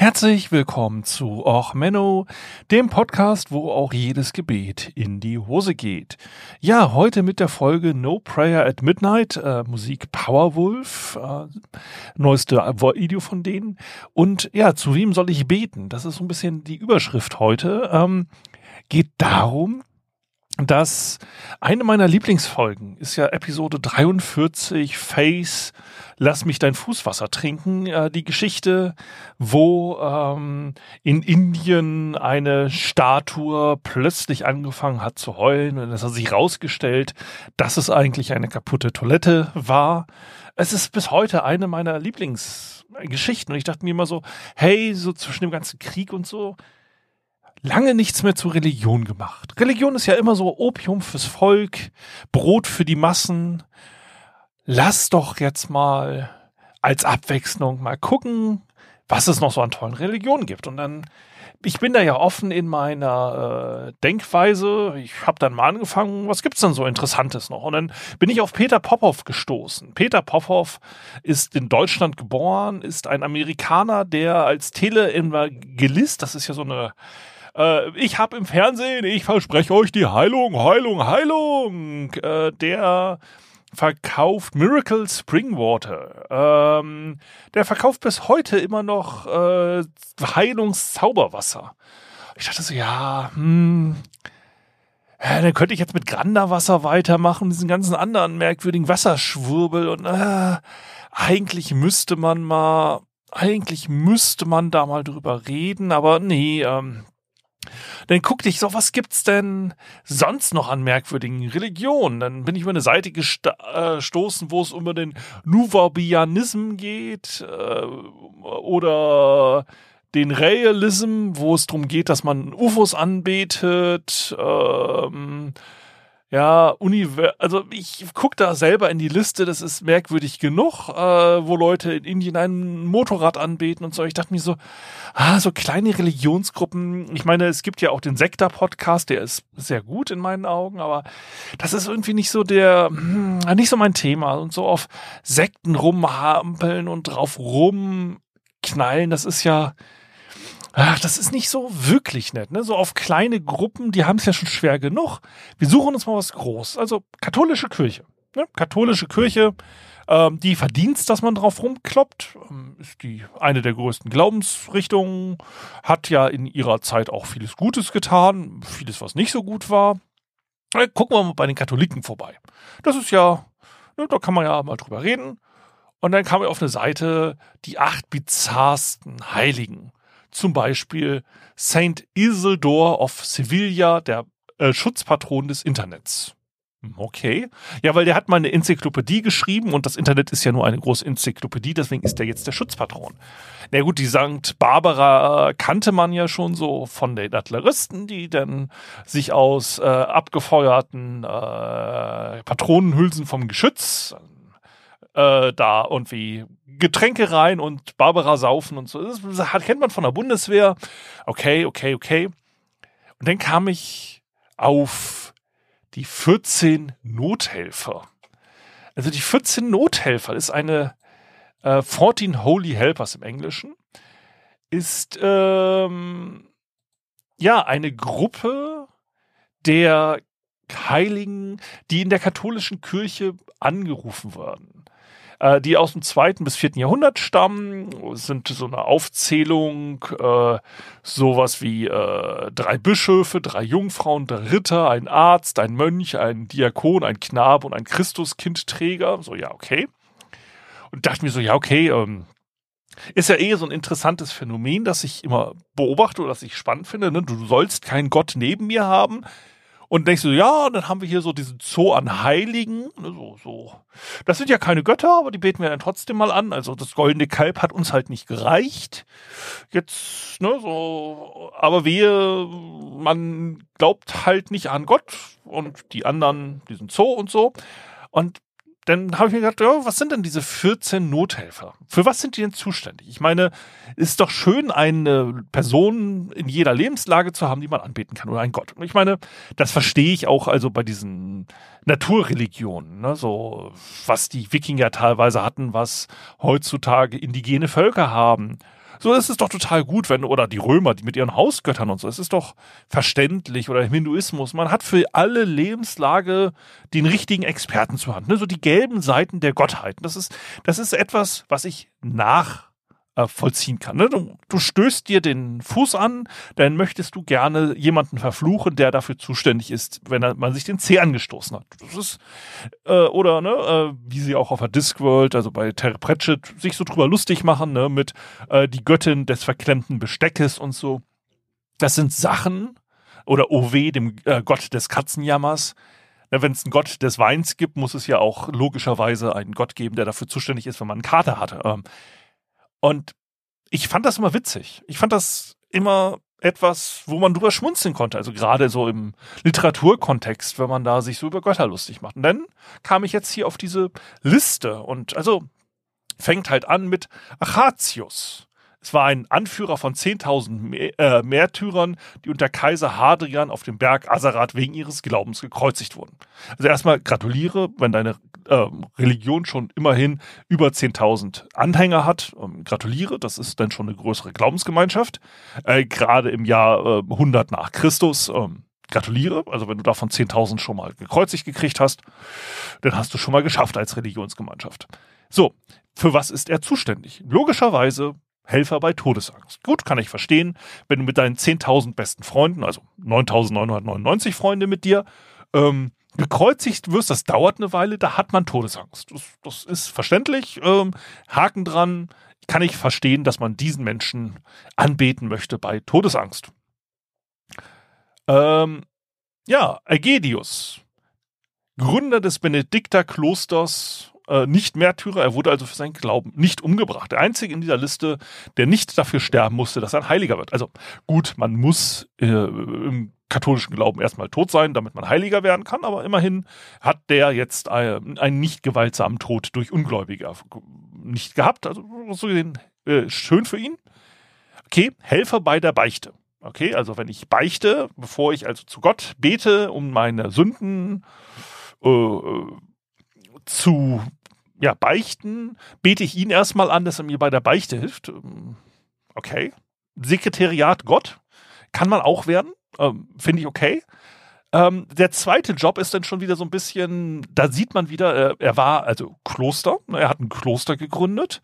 Herzlich willkommen zu Och Menno, dem Podcast, wo auch jedes Gebet in die Hose geht. Ja, heute mit der Folge No Prayer at Midnight, äh, Musik Powerwolf, äh, neueste Video von denen. Und ja, zu wem soll ich beten? Das ist so ein bisschen die Überschrift heute. Ähm, geht darum, dass eine meiner Lieblingsfolgen ist ja Episode 43 Face Lass mich dein Fußwasser trinken. Äh, die Geschichte, wo ähm, in Indien eine Statue plötzlich angefangen hat zu heulen und es hat sich rausgestellt, dass es eigentlich eine kaputte Toilette war. Es ist bis heute eine meiner Lieblingsgeschichten und ich dachte mir immer so, hey, so zwischen dem ganzen Krieg und so, lange nichts mehr zu Religion gemacht. Religion ist ja immer so Opium fürs Volk, Brot für die Massen. Lass doch jetzt mal als Abwechslung mal gucken, was es noch so an tollen Religionen gibt. Und dann, ich bin da ja offen in meiner äh, Denkweise. Ich habe dann mal angefangen, was gibt's denn so Interessantes noch? Und dann bin ich auf Peter Popov gestoßen. Peter Popov ist in Deutschland geboren, ist ein Amerikaner, der als Teleevangelist, das ist ja so eine äh, ich habe im Fernsehen, ich verspreche euch die Heilung, Heilung, Heilung. Äh, der verkauft Miracle Springwater. Ähm, der verkauft bis heute immer noch äh, Heilungszauberwasser. Ich dachte so, ja, hm, ja, dann könnte ich jetzt mit Granderwasser weitermachen, diesen ganzen anderen merkwürdigen Wasserschwurbel und äh, eigentlich müsste man mal, eigentlich müsste man da mal drüber reden, aber nee, ähm, dann guckte ich so, was gibt's denn sonst noch an merkwürdigen Religionen? Dann bin ich über eine Seite gestoßen, äh, wo es um den Nuwabianism geht äh, oder den Realism, wo es darum geht, dass man UFOs anbetet. Ähm, ja, Univer also ich gucke da selber in die Liste, das ist merkwürdig genug, äh, wo Leute in Indien ein Motorrad anbeten und so. Ich dachte mir so, ah, so kleine Religionsgruppen. Ich meine, es gibt ja auch den Sektor-Podcast, der ist sehr gut in meinen Augen, aber das ist irgendwie nicht so der, hm, nicht so mein Thema. Und so auf Sekten rumhampeln und drauf rumknallen, das ist ja, Ach, das ist nicht so wirklich nett, ne? So auf kleine Gruppen, die haben es ja schon schwer genug. Wir suchen uns mal was groß. Also katholische Kirche. Ne? Katholische Kirche, ähm, die verdient, dass man drauf rumkloppt. Ähm, ist die eine der größten Glaubensrichtungen, hat ja in ihrer Zeit auch vieles Gutes getan, vieles, was nicht so gut war. Äh, gucken wir mal bei den Katholiken vorbei. Das ist ja, ne, da kann man ja mal drüber reden. Und dann kam ich auf eine Seite, die acht bizarrsten Heiligen zum Beispiel Saint Isidore of Sevilla, der äh, Schutzpatron des Internets. Hm, okay. Ja, weil der hat mal eine Enzyklopädie geschrieben und das Internet ist ja nur eine große Enzyklopädie, deswegen ist der jetzt der Schutzpatron. Na gut, die Sankt Barbara kannte man ja schon so von den Adleristen, die dann sich aus äh, abgefeuerten äh, Patronenhülsen vom Geschütz äh, da irgendwie Getränke rein und Barbara saufen und so. Das kennt man von der Bundeswehr. Okay, okay, okay. Und dann kam ich auf die 14 Nothelfer. Also die 14 Nothelfer ist eine äh, 14 Holy Helpers im Englischen. Ist ähm, ja eine Gruppe der Heiligen, die in der katholischen Kirche angerufen werden äh, die aus dem zweiten bis vierten Jahrhundert stammen, sind so eine Aufzählung, äh, sowas wie äh, drei Bischöfe, drei Jungfrauen, drei Ritter, ein Arzt, ein Mönch, ein Diakon, ein Knabe und ein Christuskindträger. So, ja, okay. Und dachte mir so, ja, okay, ähm, ist ja eh so ein interessantes Phänomen, das ich immer beobachte oder das ich spannend finde. Ne? Du sollst keinen Gott neben mir haben. Und denkst du, ja, und dann haben wir hier so diesen Zoo an Heiligen. Ne, so, so. Das sind ja keine Götter, aber die beten wir dann trotzdem mal an. Also das goldene Kalb hat uns halt nicht gereicht. Jetzt, ne, so, aber wir, man glaubt halt nicht an Gott und die anderen, diesen Zoo und so. Und dann habe ich mir gedacht, ja, was sind denn diese 14 Nothelfer? Für was sind die denn zuständig? Ich meine, ist doch schön, eine Person in jeder Lebenslage zu haben, die man anbeten kann oder ein Gott. Ich meine, das verstehe ich auch also bei diesen Naturreligionen, ne? so was die Wikinger teilweise hatten, was heutzutage indigene Völker haben so ist es doch total gut, wenn, oder die Römer, die mit ihren Hausgöttern und so, es ist doch verständlich oder Hinduismus, man hat für alle Lebenslage den richtigen Experten zur Hand, ne? so die gelben Seiten der Gottheiten. Das ist, das ist etwas, was ich nach vollziehen kann. Ne? Du, du stößt dir den Fuß an, dann möchtest du gerne jemanden verfluchen, der dafür zuständig ist, wenn man sich den Zeh angestoßen hat. Das ist, äh, oder, ne, äh, wie sie auch auf der Discworld, also bei Terry Pratchett, sich so drüber lustig machen, ne, mit äh, die Göttin des verklemmten Besteckes und so. Das sind Sachen, oder OW, dem äh, Gott des Katzenjammers, wenn es einen Gott des Weins gibt, muss es ja auch logischerweise einen Gott geben, der dafür zuständig ist, wenn man einen Kater hatte. Und ich fand das immer witzig. Ich fand das immer etwas, wo man drüber schmunzeln konnte. Also gerade so im Literaturkontext, wenn man da sich so über Götter lustig macht. Und dann kam ich jetzt hier auf diese Liste und also fängt halt an mit Achatius. Es war ein Anführer von 10.000 äh, Märtyrern, die unter Kaiser Hadrian auf dem Berg Asarat wegen ihres Glaubens gekreuzigt wurden. Also erstmal gratuliere, wenn deine äh, Religion schon immerhin über 10.000 Anhänger hat. Ähm, gratuliere, das ist dann schon eine größere Glaubensgemeinschaft. Äh, Gerade im Jahr 100 äh, nach Christus. Ähm, gratuliere, also wenn du davon 10.000 schon mal gekreuzigt gekriegt hast, dann hast du schon mal geschafft als Religionsgemeinschaft. So, für was ist er zuständig? Logischerweise Helfer bei Todesangst. Gut, kann ich verstehen, wenn du mit deinen 10.000 besten Freunden, also 9.999 Freunde mit dir, ähm, gekreuzigt wirst, das dauert eine Weile, da hat man Todesangst. Das, das ist verständlich. Ähm, Haken dran. Kann ich verstehen, dass man diesen Menschen anbeten möchte bei Todesangst. Ähm, ja, Aegedius, Gründer des Benedikterklosters äh, nicht Märtyrer, er wurde also für seinen Glauben nicht umgebracht. Der einzige in dieser Liste, der nicht dafür sterben musste, dass er ein Heiliger wird. Also gut, man muss äh, im katholischen Glauben erstmal tot sein, damit man Heiliger werden kann, aber immerhin hat der jetzt einen, einen nicht gewaltsamen Tod durch Ungläubige nicht gehabt. Also so gesehen, äh, schön für ihn. Okay, Helfer bei der Beichte. Okay, also wenn ich beichte, bevor ich also zu Gott bete, um meine Sünden äh, zu ja, beichten, bete ich ihn erstmal an, dass er mir bei der Beichte hilft. Okay. Sekretariat Gott kann man auch werden. Ähm, Finde ich okay. Ähm, der zweite Job ist dann schon wieder so ein bisschen, da sieht man wieder, äh, er war also Kloster, ne, er hat ein Kloster gegründet.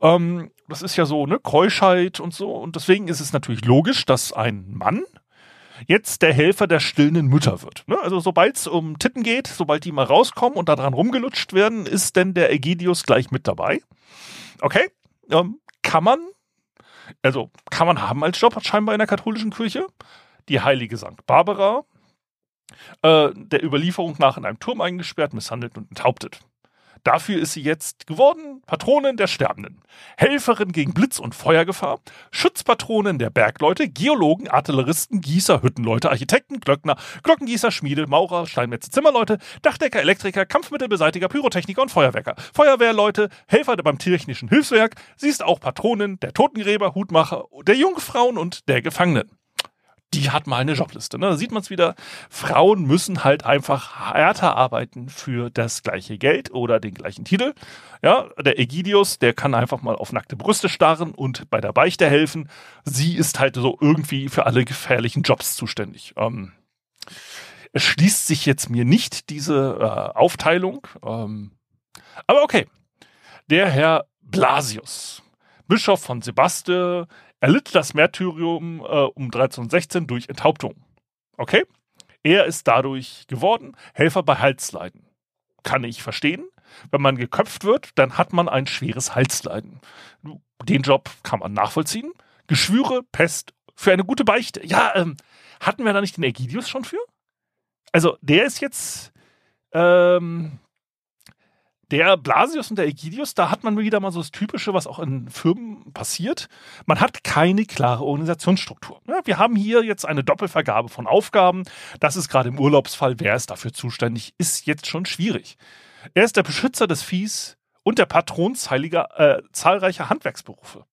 Ähm, das ist ja so, ne, Keuschheit und so. Und deswegen ist es natürlich logisch, dass ein Mann jetzt der Helfer der stillenden Mütter wird. Ne? Also sobald es um Titten geht, sobald die mal rauskommen und da dran rumgelutscht werden, ist denn der Ägidius gleich mit dabei. Okay, ähm, kann man, also kann man haben als Job scheinbar in der katholischen Kirche. Die heilige St. Barbara, äh, der Überlieferung nach in einem Turm eingesperrt, misshandelt und enthauptet. Dafür ist sie jetzt geworden Patronin der Sterbenden, Helferin gegen Blitz- und Feuergefahr, Schutzpatronin der Bergleute, Geologen, Artilleristen, Gießer, Hüttenleute, Architekten, Glöckner, Glockengießer, Schmiede, Maurer, Steinmetze, Zimmerleute, Dachdecker, Elektriker, Kampfmittelbeseitiger, Pyrotechniker und Feuerwerker, Feuerwehrleute, Helfer beim technischen Hilfswerk. Sie ist auch Patronin der Totengräber, Hutmacher, der Jungfrauen und der Gefangenen die hat mal eine Jobliste. Ne? Da sieht man es wieder. Frauen müssen halt einfach härter arbeiten für das gleiche Geld oder den gleichen Titel. Ja, der Egidius, der kann einfach mal auf nackte Brüste starren und bei der Beichte helfen. Sie ist halt so irgendwie für alle gefährlichen Jobs zuständig. Ähm, es schließt sich jetzt mir nicht diese äh, Aufteilung. Ähm, aber okay. Der Herr Blasius, Bischof von Sebaste, erlitt das Märtyrium äh, um 1316 durch Enthauptung. Okay? Er ist dadurch geworden Helfer bei Halsleiden. Kann ich verstehen. Wenn man geköpft wird, dann hat man ein schweres Halsleiden. Den Job kann man nachvollziehen. Geschwüre, Pest, für eine gute Beichte. Ja, ähm, hatten wir da nicht den Ägidius schon für? Also, der ist jetzt, ähm, der Blasius und der Egidius, da hat man wieder mal so das Typische, was auch in Firmen passiert. Man hat keine klare Organisationsstruktur. Wir haben hier jetzt eine Doppelvergabe von Aufgaben. Das ist gerade im Urlaubsfall, wer ist dafür zuständig, ist jetzt schon schwierig. Er ist der Beschützer des Viehs und der Patronsheiliger äh, zahlreicher Handwerksberufe.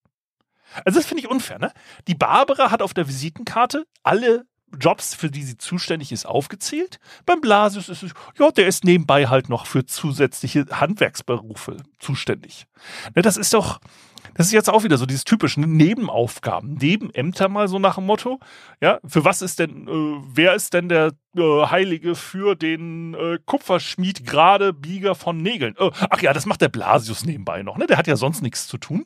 Also das finde ich unfair, ne? Die Barbara hat auf der Visitenkarte alle Jobs, für die sie zuständig ist, aufgezählt. Beim Blasius ist es, ja, der ist nebenbei halt noch für zusätzliche Handwerksberufe zuständig. Ne, das ist doch, das ist jetzt auch wieder so dieses typische ne, Nebenaufgaben, Nebenämter mal so nach dem Motto. Ja, für was ist denn, äh, wer ist denn der äh, Heilige für den äh, Kupferschmied gerade Bieger von Nägeln? Oh, ach ja, das macht der Blasius nebenbei noch, ne? Der hat ja sonst nichts zu tun.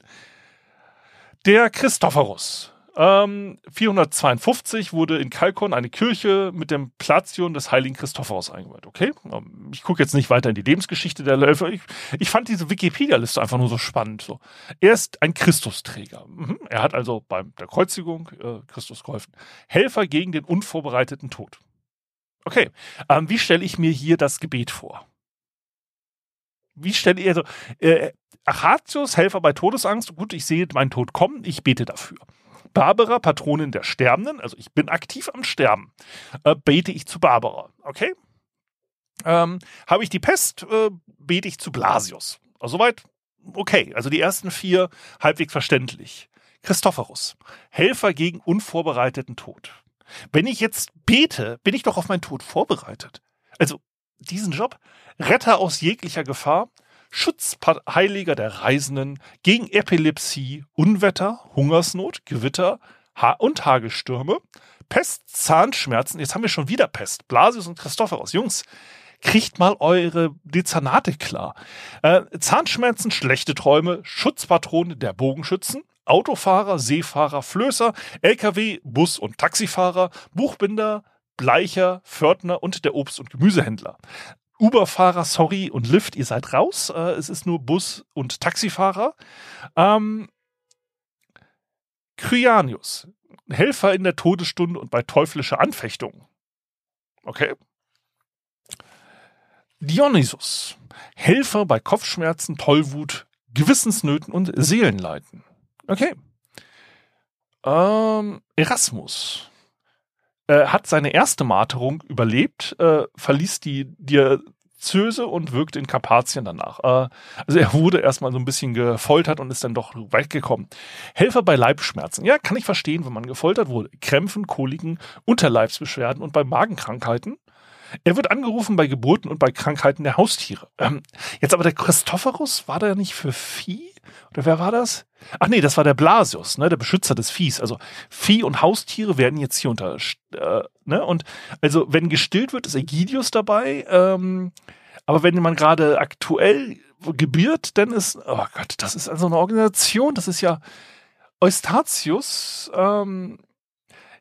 Der Christophorus. Ähm, 452 wurde in Kalkon eine Kirche mit dem Plation des heiligen Christophorus eingeweiht. Okay, ähm, ich gucke jetzt nicht weiter in die Lebensgeschichte der Läufer. Ich, ich fand diese Wikipedia-Liste einfach nur so spannend. So. Er ist ein Christusträger. Mhm. Er hat also bei der Kreuzigung äh, Christus geholfen. Helfer gegen den unvorbereiteten Tod. Okay, ähm, wie stelle ich mir hier das Gebet vor? Wie stelle ich, also, äh, Achatius, Helfer bei Todesangst, gut, ich sehe meinen Tod kommen, ich bete dafür. Barbara, Patronin der Sterbenden, also ich bin aktiv am Sterben, äh, bete ich zu Barbara, okay? Ähm, Habe ich die Pest, äh, bete ich zu Blasius. Also soweit, okay, also die ersten vier halbwegs verständlich. Christophorus, Helfer gegen unvorbereiteten Tod. Wenn ich jetzt bete, bin ich doch auf meinen Tod vorbereitet. Also diesen Job, Retter aus jeglicher Gefahr, Schutzheiliger der Reisenden gegen Epilepsie, Unwetter, Hungersnot, Gewitter ha und Hagestürme, Pest, Zahnschmerzen, jetzt haben wir schon wieder Pest, Blasius und Christopheros. Jungs, kriegt mal eure Dezernate klar. Äh, Zahnschmerzen, schlechte Träume, Schutzpatrone der Bogenschützen, Autofahrer, Seefahrer, Flößer, LKW, Bus- und Taxifahrer, Buchbinder, Bleicher, Pförtner und der Obst- und Gemüsehändler. Uber-Fahrer, sorry, und Lyft, ihr seid raus. Äh, es ist nur Bus- und Taxifahrer. Ähm, Kryanius, Helfer in der Todesstunde und bei teuflischer Anfechtung. Okay. Dionysus, Helfer bei Kopfschmerzen, Tollwut, Gewissensnöten und Seelenleiden. Okay. Ähm, Erasmus, äh, hat seine erste Marterung überlebt, äh, verließ die Diözese und wirkte in Karpatien danach. Äh, also er wurde erstmal so ein bisschen gefoltert und ist dann doch weit gekommen. Helfer bei Leibschmerzen. Ja, kann ich verstehen, wenn man gefoltert wurde. Krämpfen, Koliken, Unterleibsbeschwerden und bei Magenkrankheiten. Er wird angerufen bei Geburten und bei Krankheiten der Haustiere. Ähm, jetzt aber der Christophorus, war der nicht für Vieh? Oder wer war das? Ach nee, das war der Blasius, ne, der Beschützer des Viehs. Also Vieh und Haustiere werden jetzt hier unter, äh, ne, und also wenn gestillt wird, ist Ägidius dabei. Ähm, aber wenn man gerade aktuell gebiert, dann ist, oh Gott, das ist also eine Organisation, das ist ja Eustatius, ähm,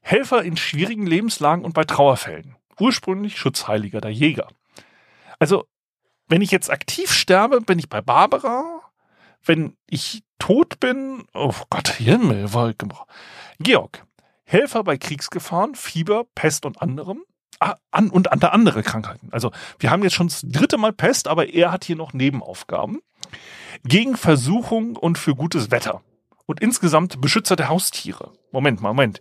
Helfer in schwierigen Lebenslagen und bei Trauerfällen. Ursprünglich Schutzheiliger der Jäger. Also, wenn ich jetzt aktiv sterbe, bin ich bei Barbara, wenn ich tot bin, oh Gott, Himmel. Georg, Helfer bei Kriegsgefahren, Fieber, Pest und anderem. Ah, an, und an andere Krankheiten. Also wir haben jetzt schon das dritte Mal Pest, aber er hat hier noch Nebenaufgaben. Gegen Versuchung und für gutes Wetter. Und insgesamt Beschützer der Haustiere. Moment, Moment.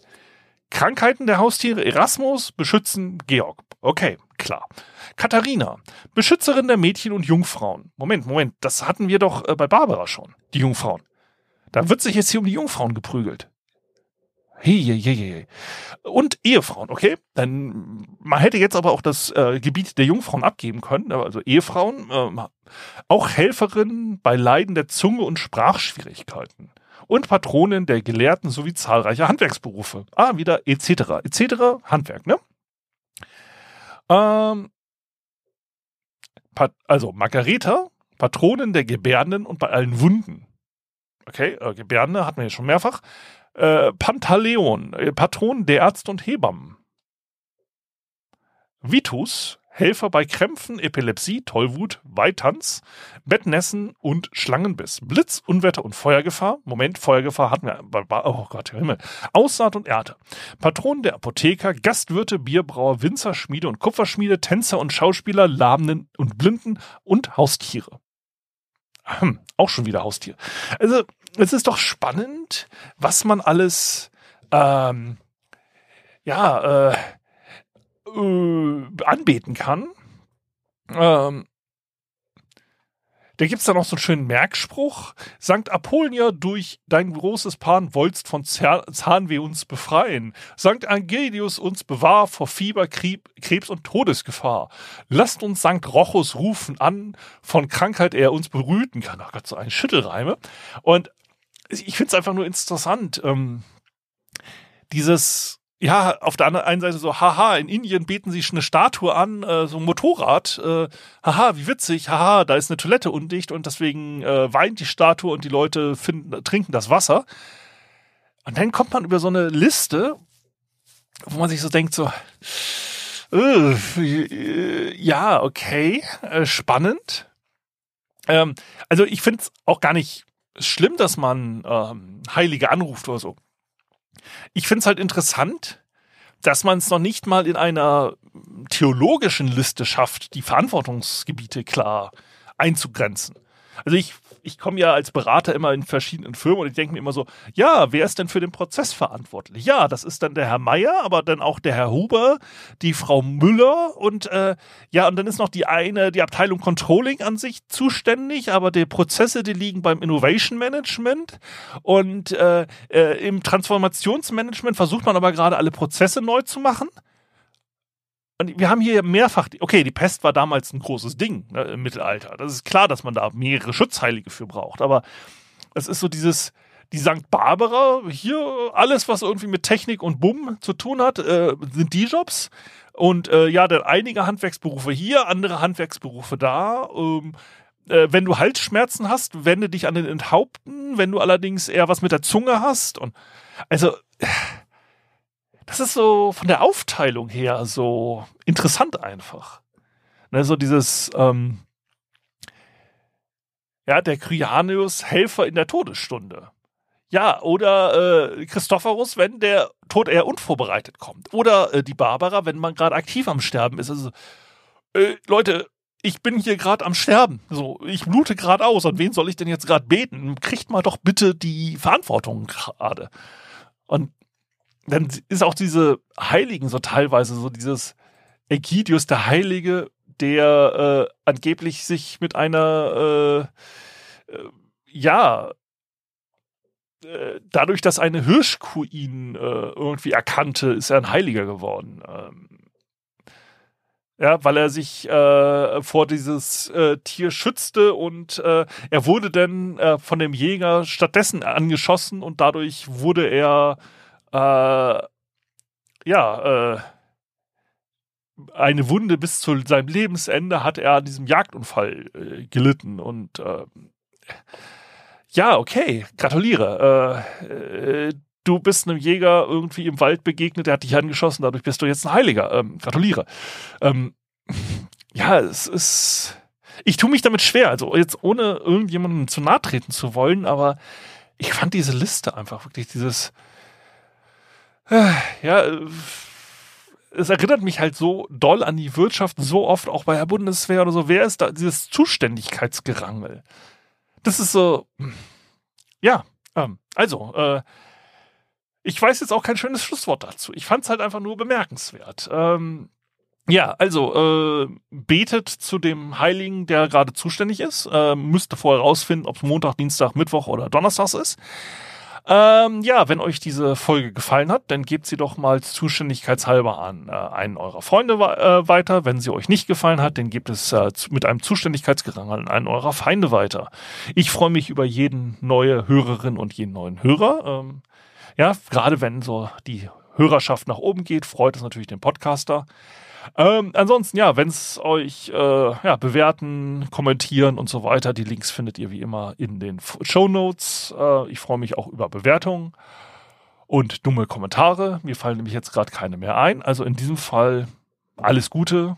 Krankheiten der Haustiere Erasmus beschützen Georg. Okay, klar. Katharina, Beschützerin der Mädchen und Jungfrauen. Moment, Moment, das hatten wir doch äh, bei Barbara schon, die Jungfrauen. Da wird sich jetzt hier um die Jungfrauen geprügelt. Hey, hey, hey, hey. Und Ehefrauen, okay? Dann, man hätte jetzt aber auch das äh, Gebiet der Jungfrauen abgeben können, also Ehefrauen, äh, auch Helferinnen bei Leiden der Zunge und Sprachschwierigkeiten und Patronin der Gelehrten sowie zahlreicher Handwerksberufe. Ah, wieder etc. etc. Handwerk, ne? Ähm, also Margareta, Patronin der Gebärden und bei allen Wunden. Okay, äh, Gebärde hatten wir ja schon mehrfach. Äh, Pantaleon, äh, Patron der Ärzte und Hebammen. Vitus, Helfer bei Krämpfen, Epilepsie, Tollwut, Weitanz, Bettnässen und Schlangenbiss. Blitz, Unwetter und Feuergefahr. Moment, Feuergefahr hatten wir. Oh Gott, Himmel. Aussaat und Ernte. Patron der Apotheker, Gastwirte, Bierbrauer, Winzer, Schmiede und Kupferschmiede, Tänzer und Schauspieler, Labenden und Blinden und Haustiere. Hm, auch schon wieder Haustier. Also, es ist doch spannend, was man alles, ähm, ja, äh, äh, anbeten kann. Ähm, da gibt's dann noch so einen schönen Merkspruch. Sankt Apollinia, durch dein großes Pan wollst von Zahnweh uns befreien. Sankt Angelius uns bewahr vor Fieber, Krebs und Todesgefahr. Lasst uns Sankt Rochus rufen an, von Krankheit er uns berüten kann. Ach Gott, so ein Schüttelreime. Und ich finde es einfach nur interessant, ähm, dieses ja, auf der einen Seite so, haha, in Indien beten sie eine Statue an, äh, so ein Motorrad, äh, haha, wie witzig, haha, da ist eine Toilette undicht und deswegen äh, weint die Statue und die Leute finden, trinken das Wasser. Und dann kommt man über so eine Liste, wo man sich so denkt, so, äh, ja, okay, äh, spannend. Ähm, also ich finde es auch gar nicht schlimm, dass man ähm, Heilige anruft oder so. Ich finde es halt interessant, dass man es noch nicht mal in einer theologischen Liste schafft, die Verantwortungsgebiete klar einzugrenzen. Also ich ich komme ja als Berater immer in verschiedenen Firmen und ich denke mir immer so, ja, wer ist denn für den Prozess verantwortlich? Ja, das ist dann der Herr Meier, aber dann auch der Herr Huber, die Frau Müller und äh, ja, und dann ist noch die eine, die Abteilung Controlling an sich zuständig, aber die Prozesse, die liegen beim Innovation Management und äh, äh, im Transformationsmanagement versucht man aber gerade alle Prozesse neu zu machen und wir haben hier mehrfach, okay, die Pest war damals ein großes Ding ne, im Mittelalter. Das ist klar, dass man da mehrere Schutzheilige für braucht. Aber es ist so dieses, die St. Barbara, hier alles, was irgendwie mit Technik und Bumm zu tun hat, äh, sind die Jobs. Und äh, ja, dann einige Handwerksberufe hier, andere Handwerksberufe da. Ähm, äh, wenn du Halsschmerzen hast, wende dich an den Enthaupten. Wenn du allerdings eher was mit der Zunge hast und also das ist so von der Aufteilung her so interessant einfach. Ne, so dieses, ähm, ja, der Kryanius Helfer in der Todesstunde. Ja, oder äh, Christophorus, wenn der Tod eher unvorbereitet kommt. Oder äh, die Barbara, wenn man gerade aktiv am Sterben ist. Also, äh, Leute, ich bin hier gerade am Sterben. So, ich blute gerade aus. Und wen soll ich denn jetzt gerade beten? Kriegt mal doch bitte die Verantwortung gerade. Und dann ist auch diese Heiligen so teilweise so dieses Ägidius, der Heilige, der äh, angeblich sich mit einer, äh, äh, ja, äh, dadurch, dass eine Hirschkuh ihn äh, irgendwie erkannte, ist er ein Heiliger geworden. Ähm, ja, weil er sich äh, vor dieses äh, Tier schützte und äh, er wurde dann äh, von dem Jäger stattdessen angeschossen und dadurch wurde er äh, ja, äh, eine Wunde bis zu seinem Lebensende hat er an diesem Jagdunfall äh, gelitten und äh, ja, okay, gratuliere. Äh, äh, du bist einem Jäger irgendwie im Wald begegnet, der hat dich angeschossen, dadurch bist du jetzt ein Heiliger. Ähm, gratuliere. Ähm, ja, es ist. Ich tue mich damit schwer, also jetzt ohne irgendjemandem zu nahe treten zu wollen, aber ich fand diese Liste einfach wirklich dieses ja, es erinnert mich halt so doll an die Wirtschaft, so oft auch bei der Bundeswehr oder so. Wer ist da dieses Zuständigkeitsgerangel? Das ist so, ja, ähm, also, äh, ich weiß jetzt auch kein schönes Schlusswort dazu. Ich fand es halt einfach nur bemerkenswert. Ähm, ja, also äh, betet zu dem Heiligen, der gerade zuständig ist. Äh, müsste vorher rausfinden, ob es Montag, Dienstag, Mittwoch oder Donnerstag ist. Ähm, ja, wenn euch diese Folge gefallen hat, dann gebt sie doch mal zuständigkeitshalber an äh, einen eurer Freunde äh, weiter. Wenn sie euch nicht gefallen hat, dann gebt es äh, mit einem Zuständigkeitsgerang an einen eurer Feinde weiter. Ich freue mich über jeden neue Hörerin und jeden neuen Hörer. Ähm, ja, gerade wenn so die Hörerschaft nach oben geht, freut es natürlich den Podcaster. Ähm, ansonsten, ja, wenn es euch äh, ja, bewerten, kommentieren und so weiter, die Links findet ihr wie immer in den Show Notes. Äh, ich freue mich auch über Bewertungen und dumme Kommentare. Mir fallen nämlich jetzt gerade keine mehr ein. Also in diesem Fall alles Gute,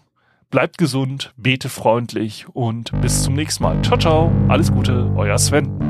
bleibt gesund, bete freundlich und bis zum nächsten Mal. Ciao, ciao, alles Gute, euer Sven.